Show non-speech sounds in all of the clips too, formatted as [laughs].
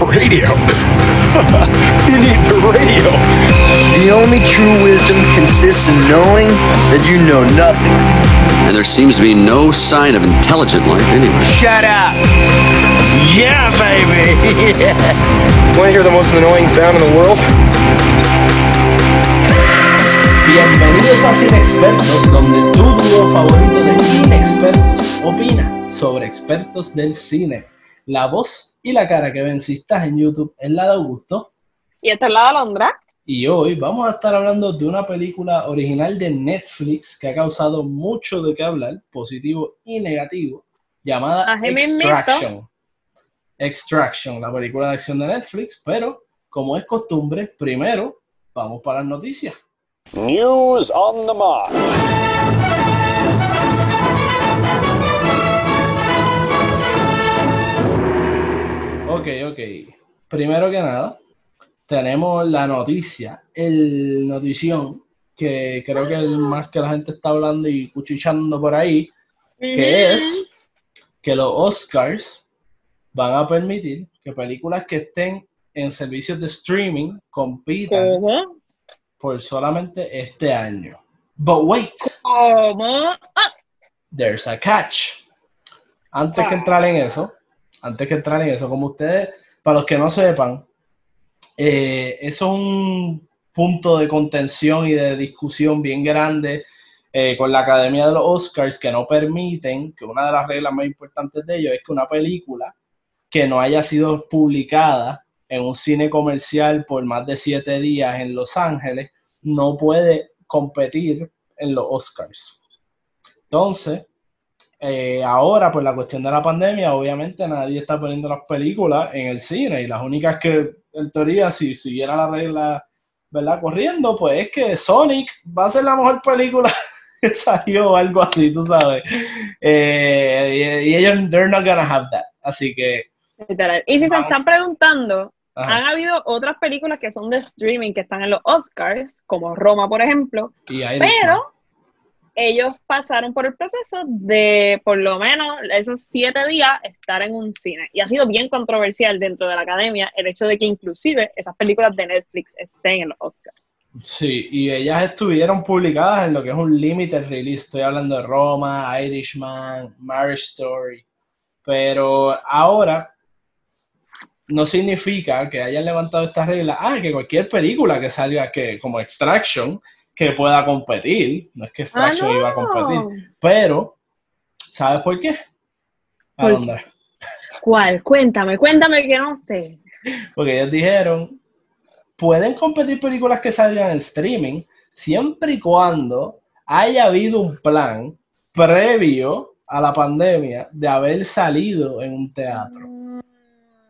Radio. he needs a radio. The only true wisdom consists in knowing that you know nothing. And there seems to be no sign of intelligent life anywhere. Shut up! Yeah, baby! [laughs] Want to hear the most annoying sound in the world? Bienvenidos a Cine Expertos, donde tu dúo favorito de inexpertos opina sobre expertos del cine. La voz y la cara que ven si estás en YouTube es la de Augusto. Y esta es la de Alondra. Y hoy vamos a estar hablando de una película original de Netflix que ha causado mucho de qué hablar, positivo y negativo, llamada Así. Extraction. Extraction, la película de acción de Netflix, pero como es costumbre, primero vamos para las noticias. News on the march. Ok, ok. Primero que nada, tenemos la noticia, el notición, que creo que es más que la gente está hablando y cuchichando por ahí, que es que los Oscars van a permitir que películas que estén en servicios de streaming compitan por solamente este año. But wait. Ah, there's a catch. Antes que Ah. entrar en eso, antes que entrar en eso, como ustedes, para los que no sepan, eh, eso es un punto de contención y de discusión bien grande eh, con la Academia de los Oscars que no permiten, que una de las reglas más importantes de ellos es que una película que no haya sido publicada en un cine comercial por más de siete días en Los Ángeles no puede competir en los Oscars. Entonces, eh, ahora, por la cuestión de la pandemia, obviamente nadie está poniendo las películas en el cine y las únicas que, en teoría, si siguiera la regla, ¿verdad? Corriendo, pues es que Sonic va a ser la mejor película [laughs] que salió o algo así, tú sabes. Eh, y, y ellos, they're not gonna have that. Así que. Y si se están preguntando, ajá. han habido otras películas que son de streaming que están en los Oscars, como Roma, por ejemplo, Y pero ellos pasaron por el proceso de, por lo menos, esos siete días estar en un cine. Y ha sido bien controversial dentro de la academia el hecho de que inclusive esas películas de Netflix estén en los Oscars. Sí, y ellas estuvieron publicadas en lo que es un limited release. Estoy hablando de Roma, Irishman, Marriage Story. Pero ahora no significa que hayan levantado esta regla. Ah, que cualquier película que salga que, como Extraction que pueda competir. No es que Extraction Ah, no. iba a competir. Pero, ¿sabes por qué? ¿Por Alondra? ¿Cuál? Cuéntame, cuéntame que no sé. Porque ellos dijeron, pueden competir películas que salgan en streaming siempre y cuando haya habido un plan previo a la pandemia de haber salido en un teatro. Ah,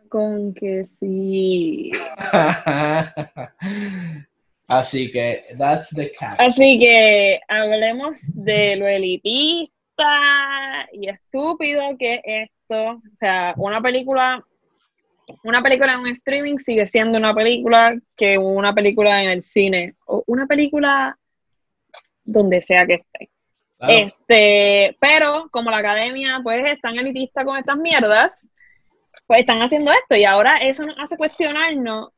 Con que sí. [laughs] Así que, that's the catch. Así que hablemos de lo elitista y estúpido que es esto. O sea, una película, una película en un streaming sigue siendo una película que una película en el cine o una película donde sea que esté. Claro. Este, pero como la academia pues es tan elitista con estas mierdas, pues están haciendo esto y ahora eso nos hace cuestionarnos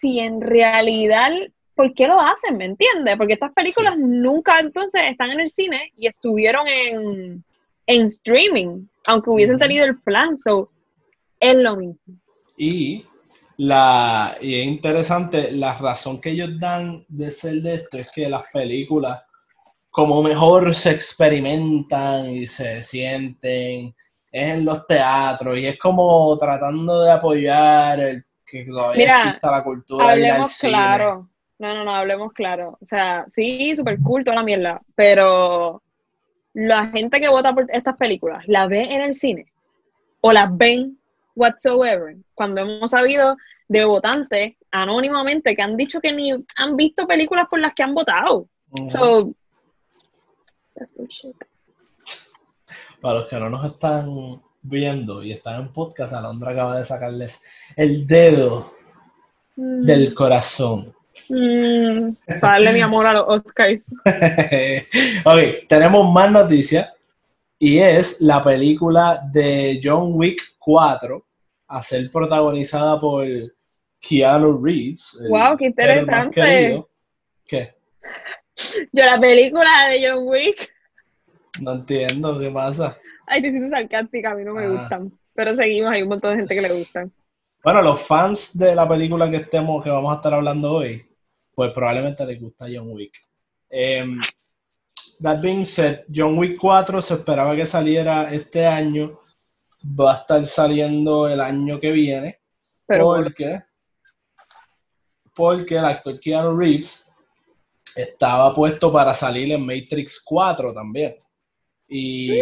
si en realidad, ¿por qué lo hacen? ¿Me entiendes? Porque estas películas nunca entonces están en el cine y estuvieron en, en streaming, aunque hubiesen tenido el plan, so es lo mismo. Y, la, y es interesante, la razón que ellos dan de ser de esto es que las películas, como mejor se experimentan y se sienten, es en los teatros y es como tratando de apoyar el que todavía Mira, exista la cultura de ir al Hablemos cine. claro. No, no, no, hablemos claro. O sea, sí, súper cool toda la mierda, pero la gente que vota por estas películas, ¿la ve en el cine? ¿O las ven whatsoever? Cuando hemos sabido de votantes anónimamente que han dicho que ni han visto películas por las que han votado. So, that's bullshit. Para los que no nos están viendo y están en podcast, Alondra acaba de sacarles el dedo Mm, del corazón. mm, para darle mi amor a los Oscars. [laughs] ok, tenemos más noticias y es la película de John Wick 4 a ser protagonizada por Keanu Reeves. Wow, qué interesante. querido. ¿Qué? Yo la película de John Wick, No entiendo qué pasa. [laughs] ay, te siento sarcástica, a mí no me Ah. gustan. Pero seguimos, hay un montón de gente que le gustan. Bueno, los fans de la película que estemos, que vamos a estar hablando hoy, pues probablemente les gusta John Wick. Em, that being said, John Wick 4 se esperaba que saliera este año, va a estar saliendo el año que viene, Pero porque, porque el actor Keanu Reeves estaba puesto para salir en Matrix 4 también. Y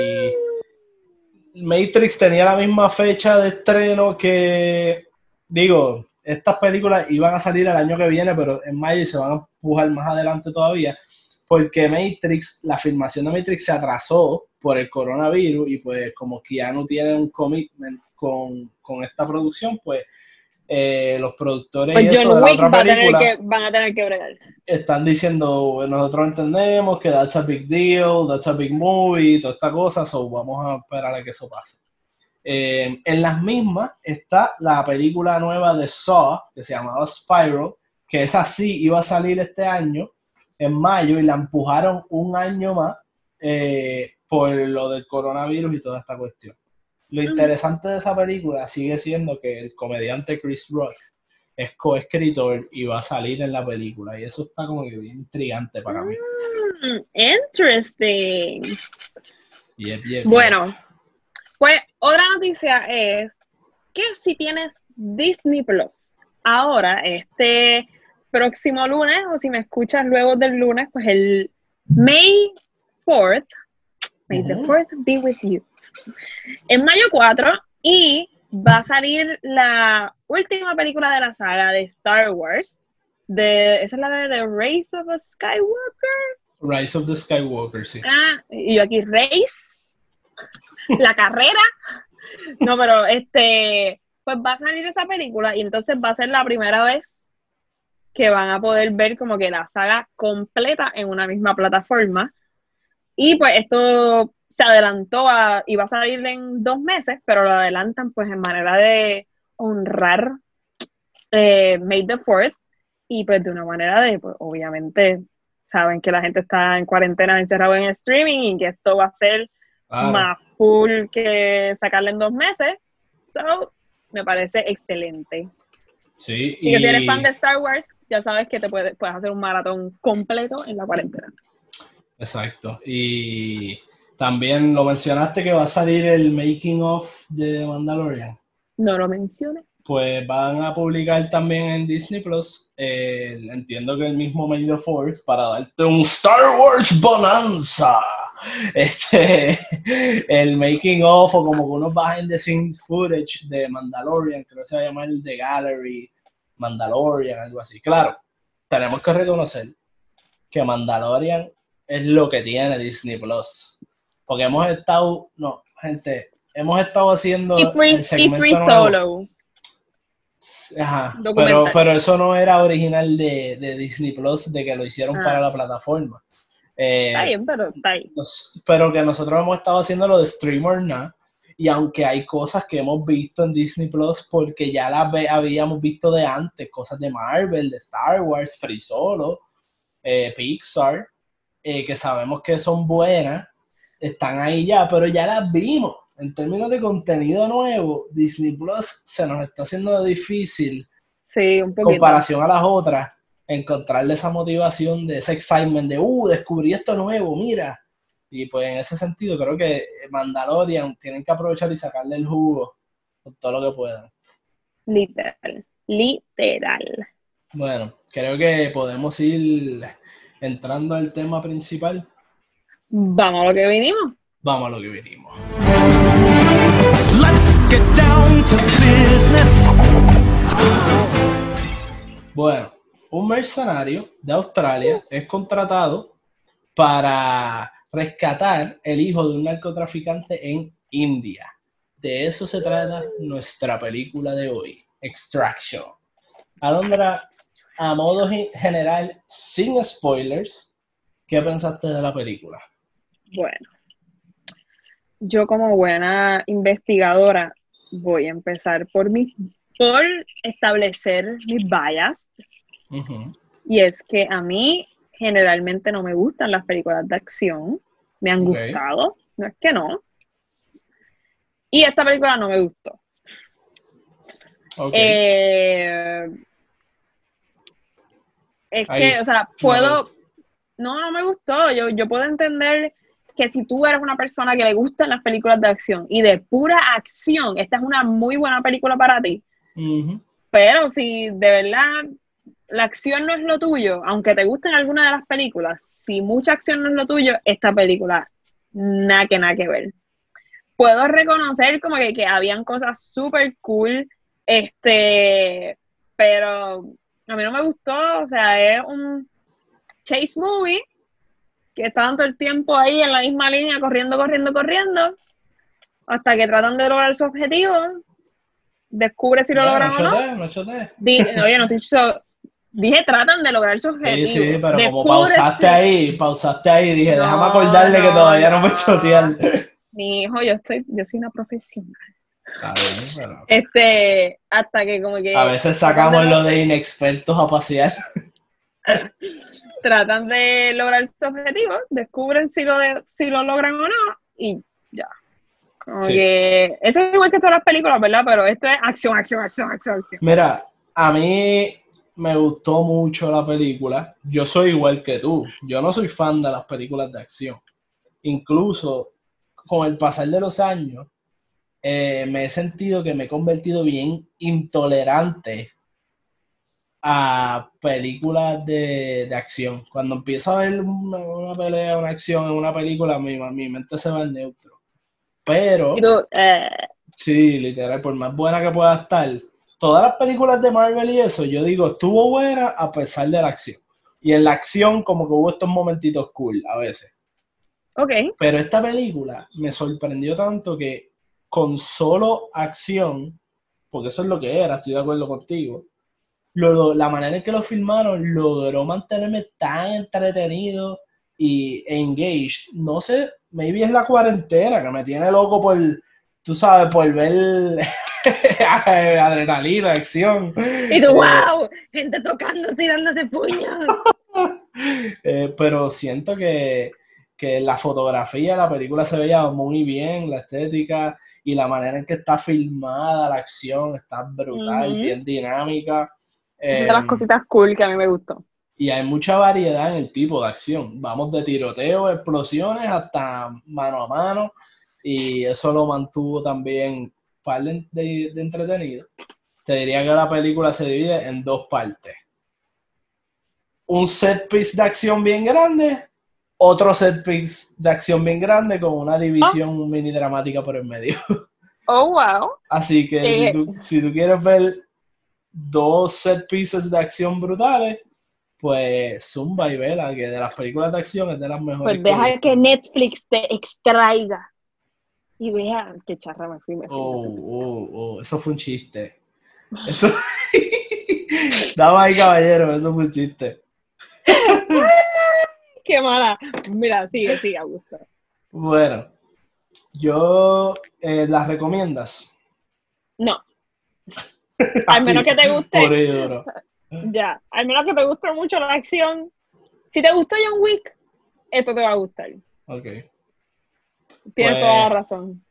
Matrix tenía la misma fecha de estreno que, digo, estas películas iban a salir el año que viene, pero en mayo se van a empujar más adelante todavía, porque Matrix, la filmación de Matrix se atrasó por el coronavirus y pues como Keanu tiene un commitment con, con esta producción, pues eh, los productores y pues eso John de la Wick otra va a tener película que, van a tener que bregar. están diciendo, nosotros entendemos que that's a big deal, that's a big movie, toda esta cosa, so vamos a esperar a que eso pase. Eh, en las mismas está la película nueva de Saw, que se llamaba Spiral, que esa sí iba a salir este año, en mayo, y la empujaron un año más eh, por lo del coronavirus y toda esta cuestión. Lo interesante de esa película sigue siendo que el comediante Chris Rock es coescritor y va a salir en la película. Y eso está como que bien intrigante para mí. Mm, interesting. Yep, yep, Bueno, pues otra noticia es que si tienes Disney Plus, ahora, este próximo lunes, o si me escuchas luego del lunes, pues el May 4th, May the Ujú. 4th be with you, en mayo 4, y va a salir la última película de la saga de Star Wars, de, esa es la de The Race of a Skywalker, Rise of the Skywalker, sí. Ah, y yo aquí, race, [laughs] la carrera. No, pero este, pues va a salir esa película y entonces va a ser la primera vez que van a poder ver como que la saga completa en una misma plataforma. Y pues esto se adelantó a, iba a salir en dos meses, pero lo adelantan pues en manera de honrar eh, May the 4th y pues de una manera de, pues obviamente saben que la gente está en cuarentena encerrado en streaming y que esto va a ser más full que sacarle en dos meses. So, me parece excelente. Sí, Si que si eres y- fan de Star Wars, ya sabes que te puedes, puedes hacer un maratón completo en la cuarentena. Exacto. Y también lo mencionaste que va a salir el making of de Mandalorian. No lo menciones. Pues van a publicar también en Disney Plus. eh, entiendo que el mismo May the 4th para darte un Star Wars Bonanza. [laughs] Este, el making of o como que unos behind the scenes footage de Mandalorian, creo que se va a llamar The Gallery, Mandalorian, algo así. Claro, tenemos que reconocer que Mandalorian es lo que tiene Disney Plus. Porque hemos estado, no, gente, hemos estado haciendo Y Free, el y segmento free nuevo. Solo. Ajá, pero, pero eso no era original de, de Disney Plus, de que lo hicieron Ah. para la plataforma. Eh, Está bien, pero está nos- pero que nosotros hemos estado haciendo lo de streamer now, y aunque hay cosas que hemos visto en Disney Plus porque ya las ve- habíamos visto de antes, cosas de Marvel, de Star Wars, Free Solo, eh, Pixar, eh, que sabemos que son buenas, están ahí ya, pero ya las vimos. En términos de contenido nuevo, Disney Plus se nos está haciendo difícil Sí, un poquito. comparación a las otras, encontrarle esa motivación de ese excitement de, uh, descubrí esto nuevo, mira. Y pues en ese sentido creo que Mandalorian tienen que aprovechar y sacarle el jugo con todo lo que puedan. Literal. Literal. Bueno, creo que podemos ir entrando al tema principal. Vamos a lo que vinimos. Vamos a lo que vinimos. Let's get down to business. Bueno, un mercenario de Australia es contratado para rescatar el hijo de un narcotraficante en India. De eso se trata nuestra película de hoy, Extraction. Alondra, a modo ge- general, sin spoilers, ¿qué pensaste de la película? Bueno, yo como buena investigadora voy a empezar por mi, por establecer mis bias. Y es que a mí generalmente no me gustan las películas de acción. Me han gustado, no es que no. Y esta película no me gustó. Eh, es Ahí. que, o sea, puedo. No, no me gustó. Yo, yo puedo entender que si tú eres una persona que le gustan las películas de acción y de pura acción, esta es una muy buena película para ti. Pero si de verdad la acción no es lo tuyo, aunque te gusten algunas de las películas, si mucha acción no es lo tuyo, esta película nada que nada que ver. Puedo reconocer como que, que habían cosas súper cool, este, pero a mí no me gustó, o sea, es un chase movie que estaban todo el tiempo ahí en la misma línea, corriendo, corriendo, corriendo, hasta que tratan de lograr su objetivo, descubre si lo Bueno, logran o no. no chotea. Di- oye, no te so- dije tratan de lograr su Sí, objetivo. sí, pero como pausaste si- ahí, pausaste ahí, dije, No, déjame acordarle que no, todavía no me no. chotean. Mi hijo, yo estoy, yo soy una profesional. Bien, pero Este, hasta que como que a veces sacamos lo de inexpertos a pasear. [laughs] tratan de lograr su objetivo, descubren si lo de- si lo logran o no, y ya. Como Sí. que eso es igual que todas las películas, ¿verdad? Pero esto es acción, acción, acción, acción, acción. Mira, a mí me gustó mucho la película. Yo soy igual que tú. Yo no soy fan de las películas de acción. Incluso con el pasar de los años, eh, me he sentido que me he convertido bien intolerante a películas de, de acción. Cuando empiezo a ver una, una pelea, una acción en una película, mi, mi mente se va al neutro. Pero... Eh, Sí, literal, por más buena que pueda estar. Todas las películas de Marvel y eso, yo digo, estuvo buena a pesar de la acción. Y en la acción como que hubo estos momentitos cool a veces. ok, Pero esta película me sorprendió tanto que con solo acción, porque eso es lo que era, estoy de acuerdo contigo, lo- la manera en que lo filmaron logró mantenerme tan entretenido y engaged. No sé, maybe es la cuarentena que me tiene loco por, tú sabes, por ver [laughs] adrenalina, acción. y tú, Eh, wow, gente tocándose y dándose puños. [laughs] Eh, pero siento que, que la fotografía de la película se veía muy bien, la estética y la manera en que está filmada, la acción está brutal, bien dinámica. Es Eh, de las cositas cool que a mí me gustó. y hay mucha variedad en el tipo de acción. Vamos de tiroteo, explosiones hasta mano a mano. Y eso lo mantuvo también par de, de- de entretenido. Te diría que la película se divide en dos partes. Un set piece de acción bien grande, otro set piece de acción bien grande con una división mini dramática por el medio. [laughs] Oh, wow. Así que Eh. si, tú, si tú quieres ver dos set pieces de acción brutales, pues Zumba y Vela, que de las películas de acción es de las mejores. Pues deja que Netflix te extraiga. Y vea, qué charra me fui, me fui. Oh, me fui. oh, oh, eso fue un chiste. Eso. [laughs] Damas y caballeros, eso fue un chiste. Qué mala. Mira, sigue, sigue, Augusto. Bueno, yo eh, las recomiendas. No. [laughs] Al menos que te guste. Por. Ya, al menos que te guste mucho la acción. Si te gustó John Wick, esto te va a gustar. Ok. Tienes Pues- toda la razón.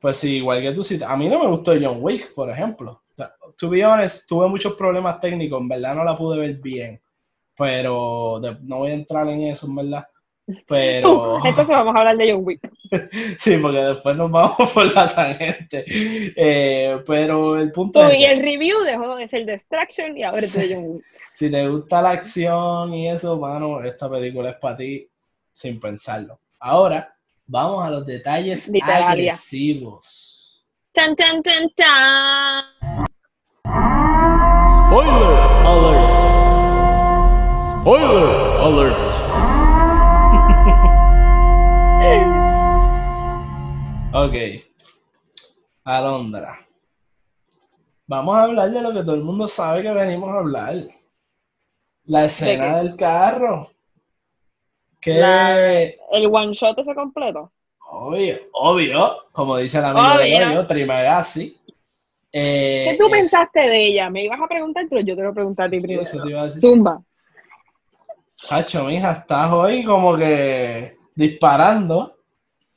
Pues sí, igual que tú, sí. A mí no me gustó John Wick, por ejemplo. O sea, to be honest, tuve muchos problemas técnicos, en verdad no la pude ver bien. Pero de- no voy a entrar en eso, en verdad. [laughs] Pero Uh, entonces vamos a hablar de John Wick. [laughs] sí, porque después nos vamos [laughs] por la tangente. Eh, pero el punto es, y el review dejó de ser Distraction y ahora es de John Wick. si te gusta la acción y eso, mano, esta película es para ti sin pensarlo. Ahora, vamos a los detalles agresivos. Chan, chan, chan, chan. Spoiler alert. Spoiler alert. [laughs] Ok. Alondra. Vamos a hablar de lo que todo el mundo sabe que venimos a hablar. La escena del carro. Que La- El one shot ese completo. obvio, obvio, como dice el amigo de Obvio. Goyo, Trimagasi. Eh, ¿Qué tú es- pensaste de ella? Me ibas a preguntar, pero yo quiero preguntar a ti Sí, primero. eso te iba a decir. Zumba. Chacho, mija, estás hoy como que disparando.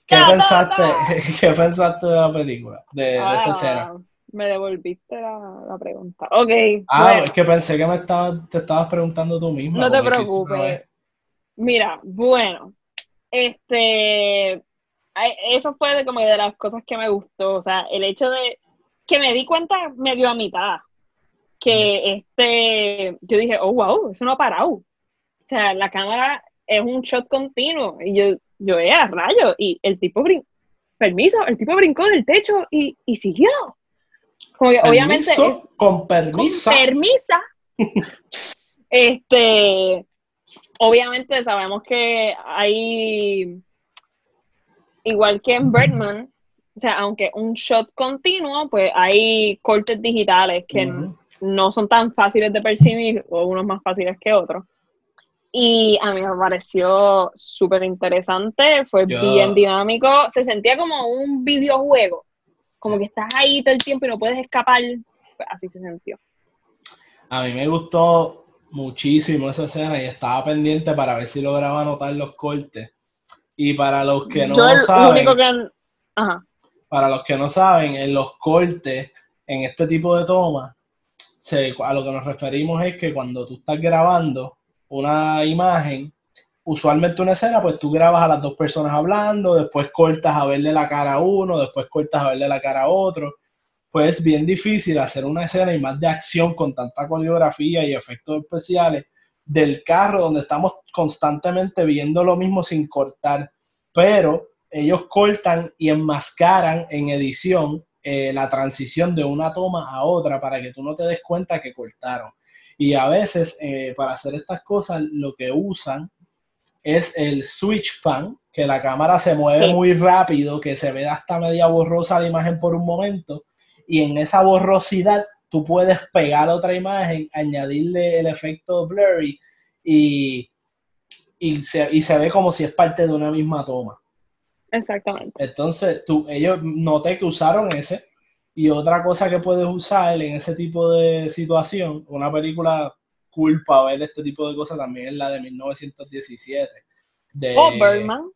¿Qué pensaste. [laughs] ¿Qué pensaste de la película? De, de esa Ah, escena. Me devolviste la, la pregunta. Ok. Ah, bueno. es que pensé que me estaba, te estabas preguntando tú misma. No te preocupes. Mira, bueno, este, eso fue de como de las cosas que me gustó, o sea, el hecho de que me di cuenta medio a mitad, que este, yo dije, oh, wow, eso no ha parado. O sea, la cámara es un shot continuo, y yo, yo, eh, a rayo, y el tipo brincó, permiso, el tipo brincó del techo y, y siguió. Como que obviamente Permiso, es, con con permiso. permisa. [laughs] este, obviamente sabemos que hay, igual que en Birdman, o sea, aunque un shot continuo, pues hay cortes digitales que no son tan fáciles de percibir, o unos más fáciles que otros. Y a mí me pareció súper interesante, fue Yo- bien dinámico, se sentía como un videojuego, como que estás ahí todo el tiempo y no puedes escapar, pues así se sintió. A mí me gustó muchísimo esa escena y estaba pendiente para ver si lograba anotar los cortes. Y para los que no Yo saben, único que... Ajá. para los que no saben, en los cortes, en este tipo de tomas, a lo que nos referimos es que cuando tú estás grabando una imagen, usualmente una escena, pues tú grabas a las dos personas hablando, después cortas a verle la cara a uno, después cortas a verle la cara a otro. Pues es bien difícil hacer una escena y más de acción con tanta coreografía y efectos especiales del carro donde estamos constantemente viendo lo mismo sin cortar. Pero ellos cortan y enmascaran en edición eh, la transición de una toma a otra para que tú no te des cuenta que cortaron. Y a veces eh, para hacer estas cosas lo que usan es el switch pan, que la cámara se mueve muy rápido, que se ve hasta media borrosa la imagen por un momento, y en esa borrosidad tú puedes pegar otra imagen, añadirle el efecto blurry y, y, se, y se ve como si es parte de una misma toma. Exactamente. Entonces, tú, ellos noté que usaron ese. Y otra cosa que puedes usar en ese tipo de situación, una película cool para ver este tipo de cosas también es la de 1917. De, O Birdman.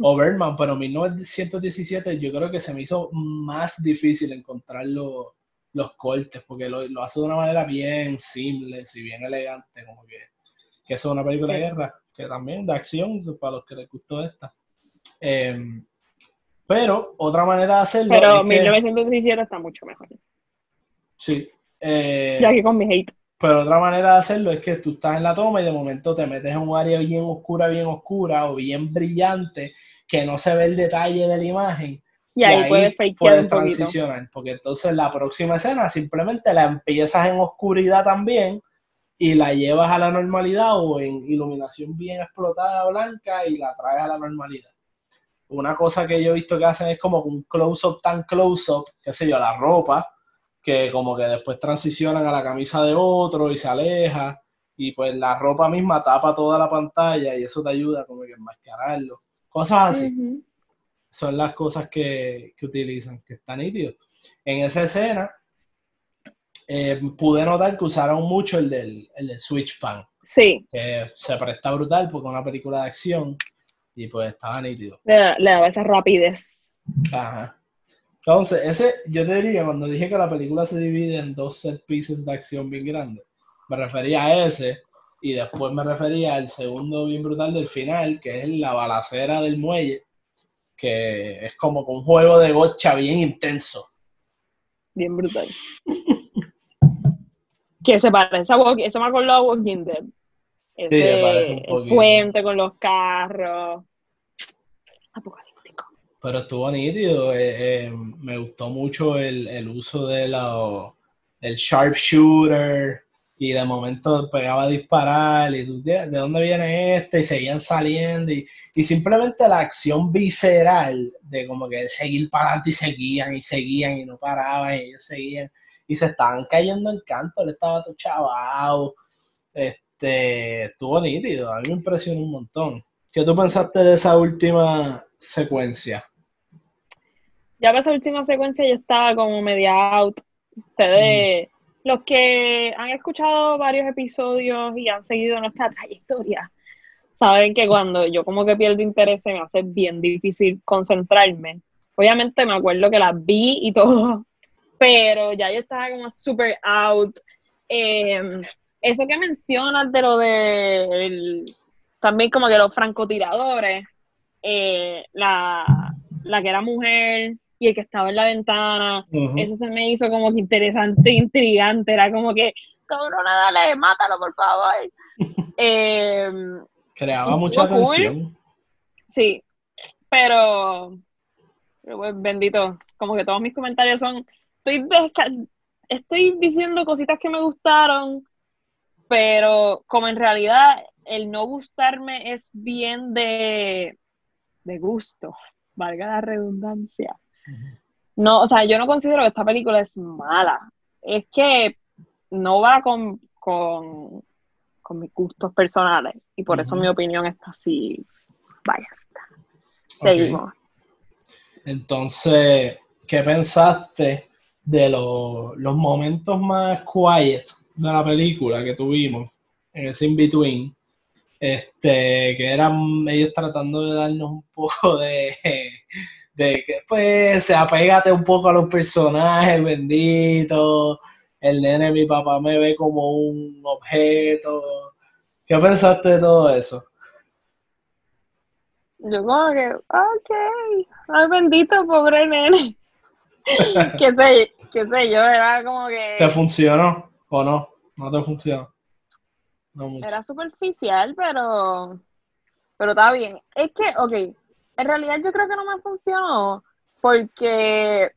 o Birdman, pero 1917 yo creo que se me hizo más difícil encontrar lo- los cortes, porque lo, lo hace de una manera bien simple y bien elegante, como que, que eso es una película de guerra, que también de acción, para los que les gustó esta. Em, pero otra manera de hacerlo Pero es que- 1917 está mucho mejor. sí, eh, Ya que con mi hate. pero otra manera de hacerlo es que tú estás en la toma y de momento te metes en un área bien oscura, bien oscura o bien brillante, que no se ve el detalle de la imagen. Y ahí, puedes poquito. transicionar, porque entonces la próxima escena simplemente la empiezas en oscuridad también y la llevas a la normalidad o en iluminación bien explotada blanca y la traes a la normalidad. Una cosa que yo he visto que hacen es como un close-up tan close-up, qué sé yo, la ropa, que como que después transicionan a la camisa de otro y se aleja y pues la ropa misma tapa toda la pantalla y eso te ayuda como que a enmascararlo. Cosas así son las cosas que, que utilizan, que están nítidos. En esa escena eh, pude notar que usaron mucho el del, el del switch pan, Sí, que se presta brutal porque es una película de acción y pues estaba nítido. le, le daba esa rapidez. Ajá. Entonces, ese, yo te diría, cuando dije que la película se divide en dos set pieces de acción bien grandes, me refería a ese y después me refería al segundo bien brutal del final, que es la balacera del muelle, que es como un juego de gocha bien intenso. Bien brutal. [laughs] que se parece a Walking, eso me acordó a Walking Dead. Ese, el poquito. puente con los carros. Apocalíptico. Pero estuvo nítido. eh, eh, me gustó mucho el, el uso de la, el sharpshooter. Y de momento pegaba a disparar. Y tú, ¿de de dónde viene este? Y seguían saliendo. Y, y simplemente la acción visceral de como que seguir para adelante y seguían y seguían y no paraban. Y ellos seguían. Y se estaban cayendo en canto. Él estaba todo chavado. Este, estuvo nítido. A mí me impresionó un montón. ¿Qué tú pensaste de esa última secuencia? Ya para esa última secuencia yo estaba como media out. Ustedes, los que han escuchado varios episodios y han seguido nuestra trayectoria, saben que cuando yo como que pierdo interés se me hace bien difícil concentrarme. Obviamente me acuerdo que las vi y todo, [laughs] pero ya yo estaba como super out. Eh, eso que mencionas de lo de el- también como que los francotiradores, eh, la, la que era mujer y el que estaba en la ventana, eso se me hizo como que interesante, [laughs] intrigante, era como que, cabrona, dale, mátalo, por favor. [laughs] Eh, Creaba mucha cool. tensión. sí, pero, pero, pues, bendito, como que todos mis comentarios son, estoy, estoy diciendo cositas que me gustaron, pero como en realidad el no gustarme es bien de, de gusto, valga la redundancia. No, o sea, yo no considero que esta película es mala. Es que no va con, con, con mis gustos personales. Y por eso mi opinión está así. Vaya. está. Seguimos. Entonces, ¿qué pensaste de lo- los momentos más quiet de la película que tuvimos en ese in-between? Este, que eran ellos tratando de darnos un poco de, de que, pues, se apégate un poco a los personajes, bendito. El nene, mi papá me ve como un objeto. ¿Qué pensaste de todo eso? Yo como que, ok, ay bendito, pobre nene. [laughs] [laughs] qué sé, qué sé yo, era como ¿Te que funcionó o no? ¿No te funcionó? No mucho. era superficial, pero, pero está bien. Es que, ok, en realidad yo creo que no me funcionó porque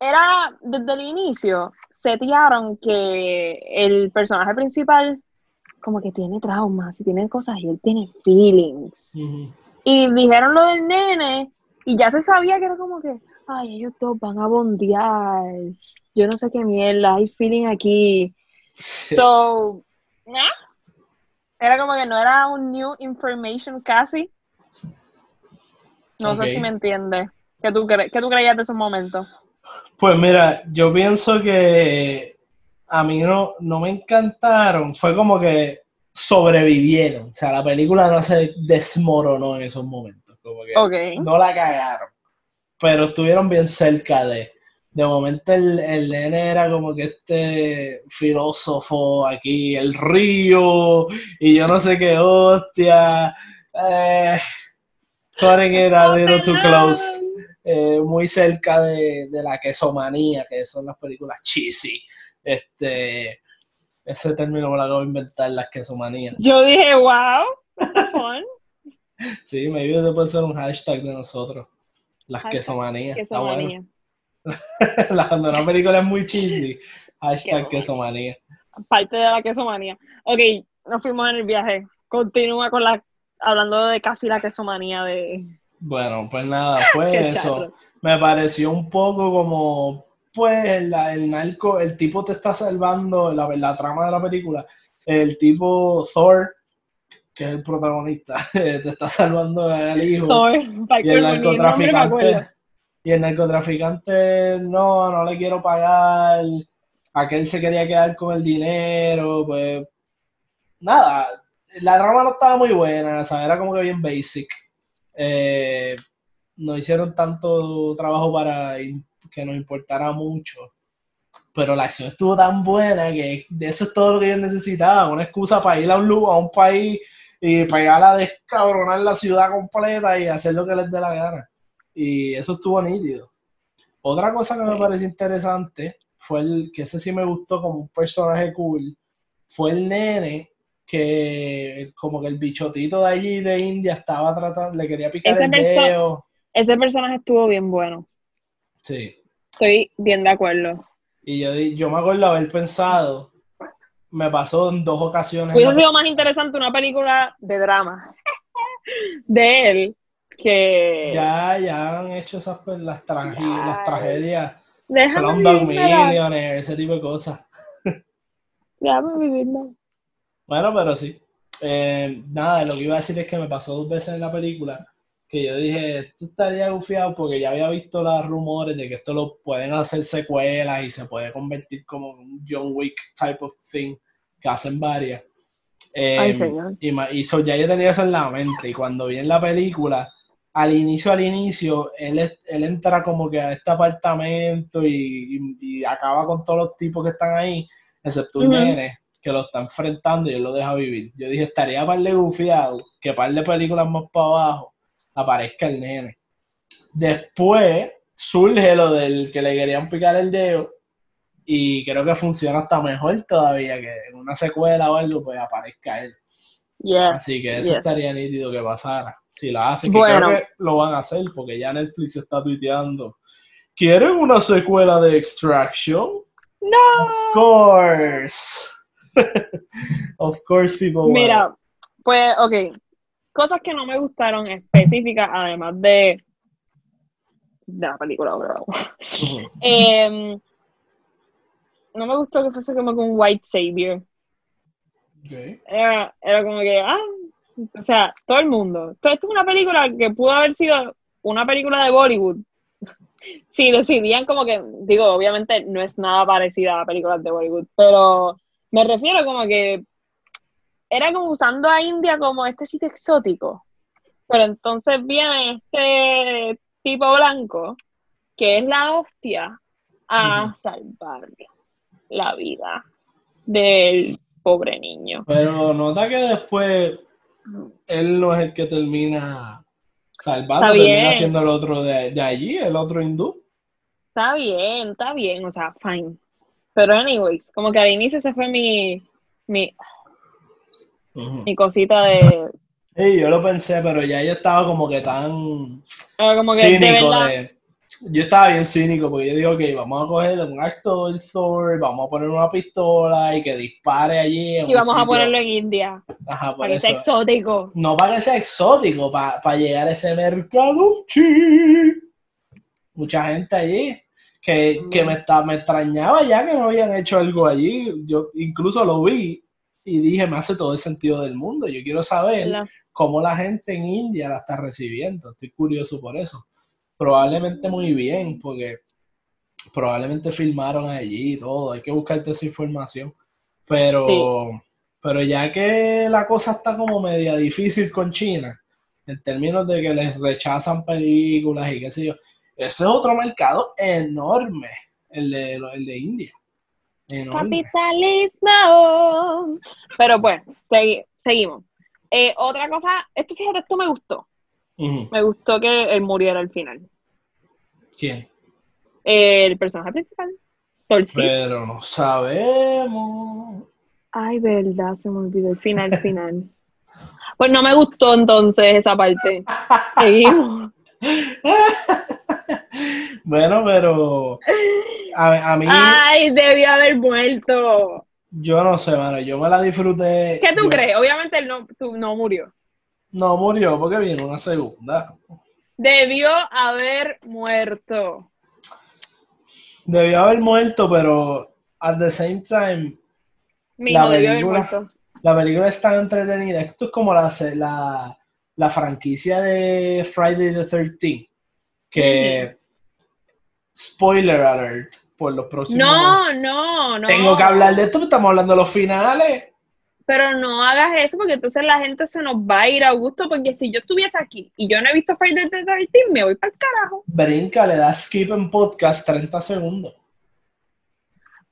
era desde el inicio, setearon que el personaje principal como que tiene traumas y tiene cosas y él tiene feelings. Y dijeron lo del nene y ya se sabía que era como que, ay, ellos dos van a bondear. Yo no sé qué mierda, hay feeling aquí. So, ¿nah? Era como que no era un new information casi. No sé si me entiendes. ¿Qué tú, cre- qué tú creías de esos momentos? Pues mira, yo pienso que a mí no, no me encantaron. Fue como que sobrevivieron. O sea, la película no se desmoronó en esos momentos. Como que no la cagaron. Pero estuvieron bien cerca de. De momento el, el nene era como que este filósofo aquí, el río, y yo no sé qué hostia. Eh, cutting it a little too close. Eh, muy cerca de, de la quesomanía, que son las películas cheesy. Este, ese término me lo acabo de inventar, las quesomanías. Yo dije, wow. [laughs] Sí, me ayuda puede ser un hashtag de nosotros. Las quesomanías. Que Está son bueno. [laughs] La- una película es muy cheesy, hashtag quesomanía. Parte de la quesomanía. Ok, nos fuimos en el viaje. Continúa con la hablando de casi la quesomanía de Bueno, pues nada, fue [laughs] eso. Me pareció un poco como, pues, la- el narco, el tipo te está salvando, la, la trama de la película, el tipo Thor, que es el protagonista, [laughs] te está salvando al hijo. Thor, Y el el narcotraficante, y el narcotraficante, no, no le quiero pagar, aquel se quería quedar con el dinero, pues nada, la trama no estaba muy buena, o sea, era como que bien basic. Eh, no hicieron tanto trabajo para que nos importara mucho, pero la acción estuvo tan buena que eso es todo lo que ellos necesitaban, una excusa para ir a un, lu- a un país y pegar a descabronar la ciudad completa y hacer lo que les dé la gana. Y eso estuvo nítido. Otra cosa que me pareció interesante fue el que ese sí me gustó como un personaje cool, fue el nene que como que el bichotito de allí de India estaba tratando, le quería picar Ese el dedo. Ese personaje estuvo bien bueno. Sí. Estoy bien de acuerdo. Y yo, yo me acuerdo haber pensado, me pasó en dos ocasiones. Hubiese sido más interesante una película de drama [laughs] de él que. Ya, ya han hecho esas pues, las, tragi- Ya. las tragedias. Déjame Slumdog ese tipo de cosas. [laughs] Déjame vivirla. Bueno, pero sí. Eh, nada, lo que iba a decir es que me pasó dos veces en la película que yo dije, esto estaría gufiado porque ya había visto los rumores de que esto lo pueden hacer secuelas y se puede convertir como un John Wick type of thing, que hacen varias. Eh, Ay, señor. y, y so, ya yo tenía eso en la mente y cuando vi en la película, al inicio, al inicio, él, entra como que a este apartamento y, y- y acaba con todos los tipos que están ahí, excepto un nene que lo está enfrentando y él lo deja vivir. Yo dije, estaría par de gufiado que par de películas más para abajo aparezca el nene. Después surge lo del que le querían picar el dedo y creo que funciona hasta mejor todavía que en una secuela o algo pues aparezca él. Yeah. Así que eso estaría nítido que pasara. Si lo hacen, que Bueno. creo que lo van a hacer porque ya Netflix está tuiteando. ¿Quieren una secuela de Extraction? No. Of course. [laughs] of course people want Mira, pues, ok. Cosas que no me gustaron específicas, además de, de la película, bro. Ujú. [laughs] Em, no me gustó que fuese como con un white savior. Era, era como que, ah, o sea, todo el mundo. Esto, esto es una película que pudo haber sido una película de Bollywood. [laughs] Si decidían como que, digo, obviamente no es nada parecida a películas de Bollywood, pero me refiero como que era como usando a India como este sitio exótico. Pero entonces viene este tipo blanco, que es la hostia, a salvar la vida del pobre niño. Pero nota que después él no es el que termina salvando, termina siendo el otro de, de allí, el otro hindú. Está bien, está bien, o sea, fine. Pero anyways, como que al inicio ese fue mi, mi, mi cosita de... Sí, yo lo pensé, pero ya yo estaba como que tan era como que de cínico verdad, de- Yo estaba bien cínico porque yo digo, ok, vamos a coger un actor Thor, vamos a poner una pistola y que dispare allí. en y vamos a ponerlo en India, Ajá, por para que sea eso. exótico. No para que sea exótico, para llegar a ese mercado. chi. Mucha gente allí que, que me, está, me extrañaba ya que no habían hecho algo allí. Yo incluso lo vi y dije, me hace todo el sentido del mundo. Yo quiero saber cómo la gente en India la está recibiendo. Estoy curioso por eso. Probablemente muy bien, porque probablemente filmaron allí y todo. Hay que buscar toda esa información. Pero, pero ya que la cosa está como media difícil con China, en términos de que les rechazan películas y qué sé yo, ese es otro mercado enorme, el de, el de India. Enorme. Capitalismo. Pero segui- seguimos. Eh, otra cosa, esto fíjate, esto me gustó. Me gustó que él muriera al final. ¿Quién? El personaje principal. Pero no sabemos. Ay, verdad, se me olvidó el final, final. Pues no me gustó entonces esa parte. Seguimos. [laughs] Bueno, pero a, a mí, Ay, debió haber muerto. yo no sé, mano, yo me la disfruté. ¿Qué tú Yo- crees? Obviamente él no, tú- no murió. No murió porque viene una segunda. Debió haber muerto. Debió haber muerto, pero at the same time, La debió haber película. muerto. la película es tan entretenida. Esto es como la, la, la franquicia de Friday the 13 que, spoiler alert, por los próximos... No, no, no. Tengo que hablar de esto, estamos hablando de los finales. Pero no hagas eso porque entonces la gente se nos va a ir a gusto porque si yo estuviese aquí y yo no he visto Friday the 13 me voy para el carajo. Brinca, le das skip en podcast 30 segundos.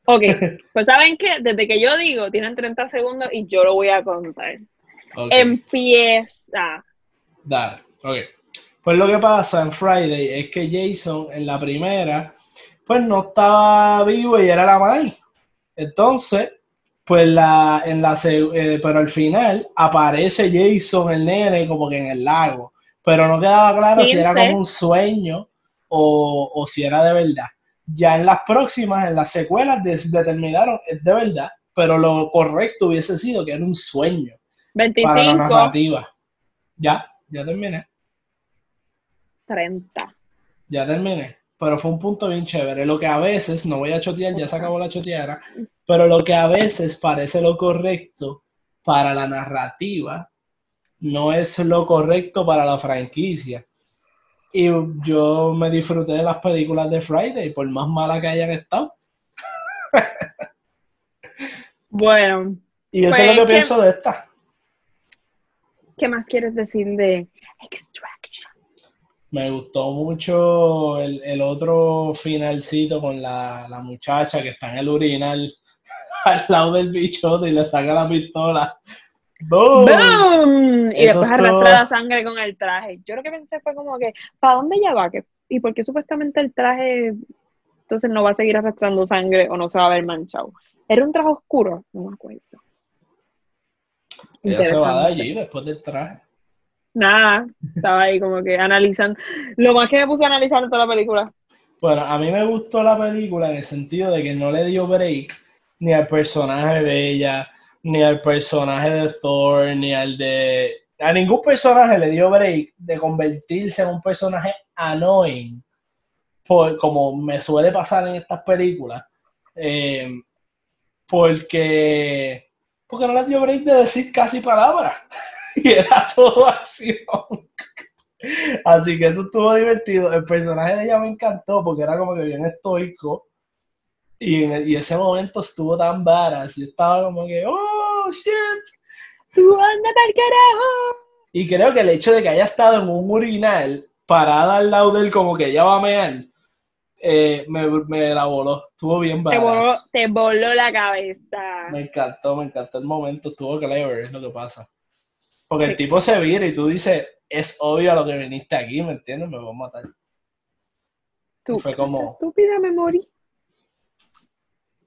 Ok, [laughs] pues saben que desde que yo digo tienen 30 segundos y yo lo voy a contar. Empieza. Dale, ok. Pues lo que pasa en Friday es que Jason en la primera, pues no estaba vivo y era la madre. Entonces, pues la, en la, eh, pero al final aparece Jason, el nene, como que en el lago. Pero no quedaba claro si era 15. como un sueño o, o si era de verdad. Ya en las próximas, en las secuelas, determinaron, es de verdad, pero lo correcto hubiese sido que era un sueño para la 25, narrativa. Ya, ya terminé. 30. Ya terminé. Pero fue un punto bien chévere. Lo que a veces, no voy a chotear, ya se acabó la choteara, pero lo que a veces parece lo correcto para la narrativa, no es lo correcto para la franquicia. Y yo me disfruté de las películas de Friday, por más malas que hayan estado. Bueno, Y eso Pues es lo que que- pienso de esta. ¿qué más quieres decir de Extraction? Me gustó mucho el, el otro finalcito con la, la muchacha que está en el urinal al lado del bichote y le saca la pistola. ¡Boom! ¡Boom! Y Eso después arrastra la sangre con el traje. Yo lo que pensé fue como que, ¿para dónde ella va? ¿Qué- ¿Y por qué supuestamente el traje entonces no va a seguir arrastrando sangre o no se va a ver manchado? ¿Era un traje oscuro? No me acuerdo. Ella se va de allí después del traje. Nada, estaba ahí como que analizando. Lo más que me puse a analizar en toda la película. Bueno, a mí me gustó la película en el sentido de que no le dio break ni al personaje de ella, ni al personaje de Thor, ni al de... A ningún personaje le dio break de convertirse en un personaje annoying, por, como me suele pasar en estas películas, eh, porque, porque no les dio break de decir casi palabras, [laughs] y era todo acción. Así que eso estuvo divertido. El personaje de ella me encantó porque era como que bien estoico. Y en y ese momento estuvo tan badass. Yo estaba como que, oh, shit. ¡Tú ándate al carajo! Y creo que el hecho de que haya estado en un urinal parada al lado de él como que ella va a mear, eh, me, me la voló. Estuvo bien Te voló, te voló la cabeza. Me encantó, me encantó el momento. Estuvo clever, es lo que pasa. Porque el tipo se vira y tú dices, es obvio a lo que viniste aquí, ¿me entiendes? Me voy a matar. Tú, fue como- estúpida me morí.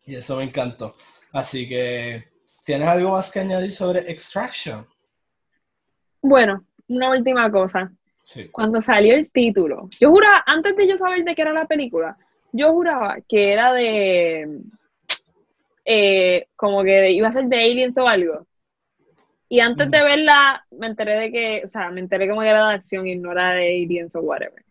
Y eso me encantó. Así que, ¿tienes algo más que añadir sobre Extraction? Bueno, una última cosa. Sí. Cuando salió el título, yo juraba, antes de yo saber de qué era la película, yo juraba que era de. eh, como que iba a ser de Aliens o algo. Y antes de verla, me enteré de que, o sea, me enteré como que era de acción y no era de Aliens o whatever.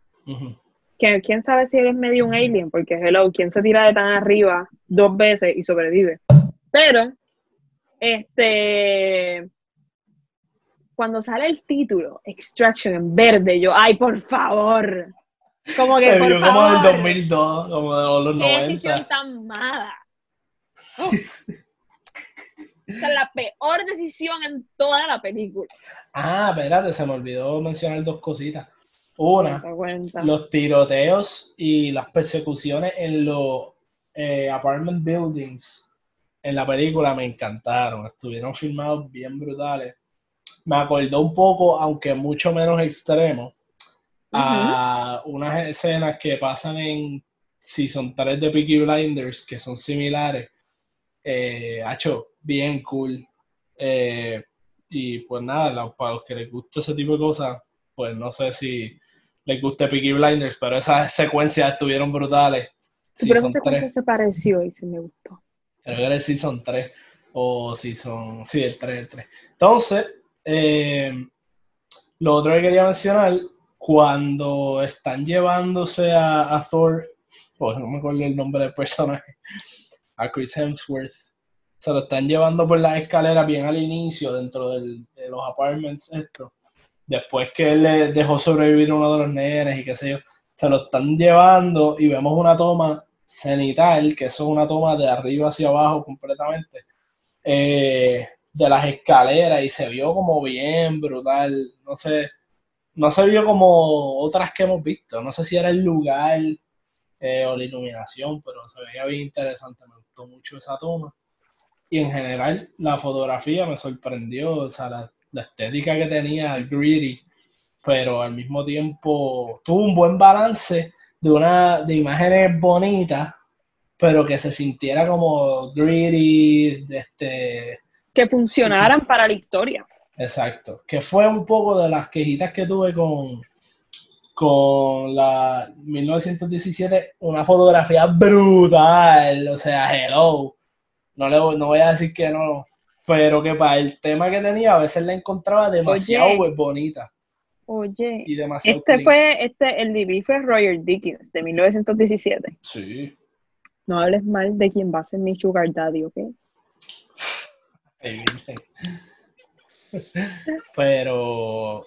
Que, ¿Quién sabe si eres medio un alien? Porque, hello, ¿quién se tira de tan arriba dos veces y sobrevive? Pero, este, cuando sale el título, Extraction en verde, yo, ay, por favor. Como que, Se por vio como favor. del 2002, como de los Qué decisión 90. tan mala. Sí. Esa es la peor decisión en toda la película. Ah, espérate, se me olvidó mencionar dos cositas. ¿Te Una, los tiroteos y las persecuciones en los eh, apartment buildings en la película me encantaron. Estuvieron filmados bien brutales. Me acordó un poco, aunque mucho menos extremo, a unas escenas que pasan en Season 3 de Peaky Blinders que son similares. Eh, hacho, bien cool. Eh, y pues nada, para los que les gusta ese tipo de cosas, pues no sé si les guste Peaky Blinders, pero esas secuencias estuvieron brutales. Sí, pero esa secuencia 3, se pareció y se me gustó. creo que era el Season 3 o Season, sí, el 3, el 3. Entonces, eh, lo otro que quería mencionar, cuando están llevándose a, a Thor, pues [laughs] no me acuerdo el nombre del personaje, a Chris Hemsworth, se lo están llevando por las escaleras bien al inicio dentro del- de los apartments estos. Después que él le dejó sobrevivir a uno de los nenes y qué sé yo, se lo están llevando y vemos una toma cenital, que eso es una toma de arriba hacia abajo completamente, eh, de las escaleras y se vio como bien brutal, no sé, no se vio como otras que hemos visto, no sé si era el lugar eh, o la iluminación, pero se veía bien interesante, me gustó mucho esa toma. Y en general la fotografía me sorprendió, o sea, la, la estética que tenía Greedy, pero al mismo tiempo tuvo un buen balance de una de imágenes bonitas, pero que se sintiera como greedy, este, Que funcionaran para la historia. exacto, que fue un poco de las quejitas que tuve con con la 1917, una fotografía brutal, o sea, hello, no le voy- no voy a decir que no, pero que para el tema que tenía a veces la encontraba demasiado Oye. bonita Oye, y demasiado este clean. fue, este, el DB fue Roger Dickens de 1917. Sí. No hables mal de quien va a ser mi sugar daddy, ¿ok? Pero,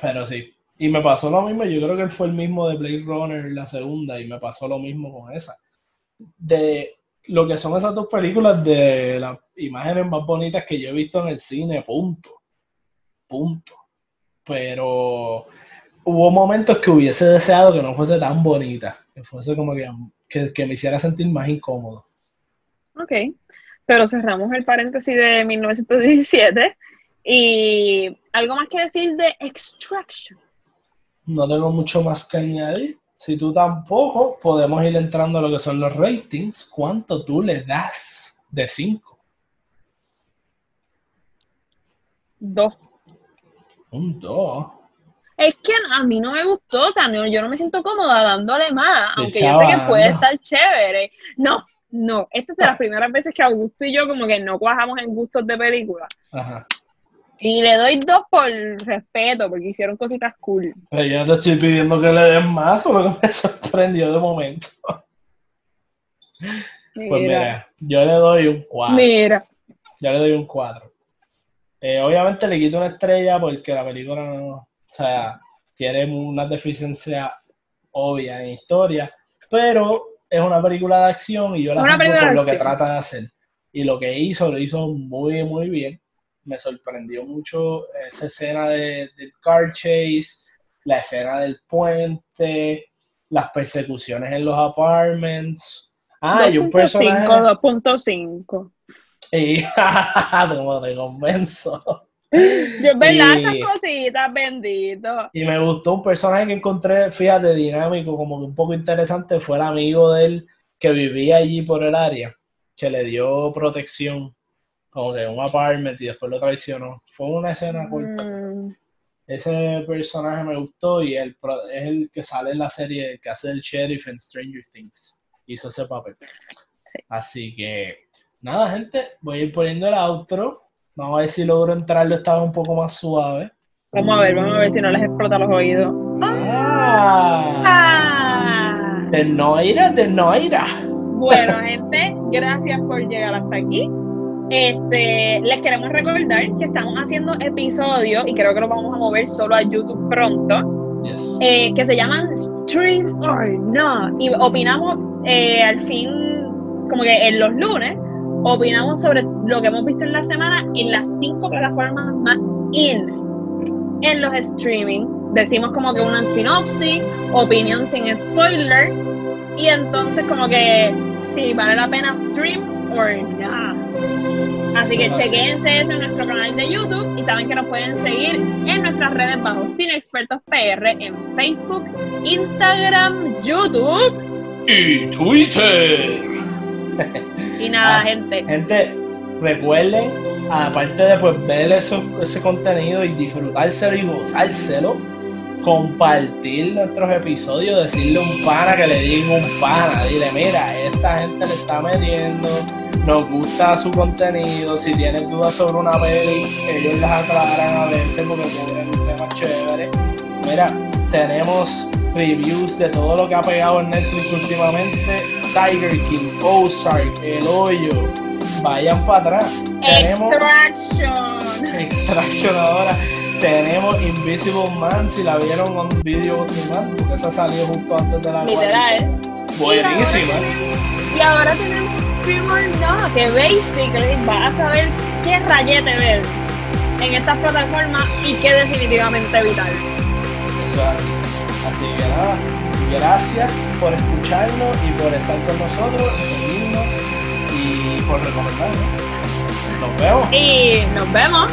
pero sí. Y me pasó lo mismo, yo creo que él fue el mismo de Blade Runner, la segunda, y me pasó lo mismo con esa. De lo que son esas dos películas, de las imágenes más bonitas que yo he visto en el cine, punto. Punto. Pero hubo momentos que hubiese deseado que no fuese tan bonita, que fuese como que, que, que me hiciera sentir más incómodo. Ok, pero cerramos el paréntesis de 1917 y algo más que decir de Extraction. No tengo mucho más que añadir. Si tú tampoco, podemos ir entrando a lo que son los ratings. ¿Cuánto tú le das de 5? Dos. Un 2. Es que a mí no me gustó, o sea, no- yo no me siento cómoda dándole más, aunque yo sé que puede no. estar chévere. No, no, esta es de las primeras veces que Augusto y yo como que no cuajamos en gustos de película. Ajá. Y le doy dos por respeto, porque hicieron cositas cool. Pero yo no te estoy pidiendo que le den más, solo que me [laughs] sorprendió de momento. Pues mira, yo le doy un 4. mira. Yo le doy un 4. obviamente le quito una estrella porque la película no, o sea, tiene una deficiencia obvia en historia, pero es una película de acción y yo la juzgo por lo que trata de hacer. Y lo que hizo, lo hizo muy, muy bien. Me sorprendió mucho esa escena de- del car chase, la escena del puente, las persecuciones en los apartments. Ah, [laughs] y un 2.5, personaje... 2.5. Y como te convenzo. Yo, verdad, Y- esas cositas, bendito. Y me gustó un personaje que encontré, fíjate, dinámico, como que un poco interesante, fue el amigo de él que vivía allí por el área, que le dio protección, como que un apartment y después lo traicionó. Fue una escena corta. Mm, Ese personaje me gustó y el, pro- es el que sale en la serie que hace el sheriff en Stranger Things. Hizo ese papel. Así que, nada, gente, voy a ir poniendo el outro. Vamos a ver si logro entrarlo esta vez un poco más suave. Vamos a ver, vamos a ver si no les explota los oídos. Ah, Ah. de Noira, de Noira. Bueno, gente, gracias por llegar hasta aquí. Este, les queremos recordar que estamos haciendo episodios y creo que los vamos a mover solo a YouTube pronto, Yes. eh, que se llaman Stream or Not. Y opinamos eh, al fin, como que en los lunes, opinamos sobre lo que hemos visto en la semana en las cinco plataformas más in en los streaming. Decimos como que una sinopsis, opinión sin spoiler, y entonces como que si vale la pena stream or not. Así que chequense eso en nuestro canal de YouTube y saben que nos pueden seguir en nuestras redes bajo Cine Expertos PR en Facebook, Instagram, YouTube Y Twitter. y nada, Así- gente. Gente, recuerden, aparte de pues, ver eso- ese contenido y disfrutárselo y gozárselo, compartir nuestros episodios, decirle a un pana que le diga un pana, dile, mira, esta gente le está metiendo, nos gusta su contenido, si tienen dudas sobre una peli, ellos las aclaran a veces porque cubren un tema chévere. Mira, tenemos reviews de todo lo que ha pegado en Netflix últimamente, Tiger King, Ozark, El Hoyo, vayan para atrás. Tenemos Extraction. Extraction ahora. Tenemos Invisible Man, si la vieron on video on porque esa salió justo antes de la Literal. Buenísima. Y ahora tenemos Stream or Not, que basically vas a saber qué rayete ver en estas plataformas y qué definitivamente evitar. Eso es así. Así que nada, gracias por escucharnos y por estar con nosotros, y seguirnos y por recomendarnos. Nos vemos. Y nos vemos.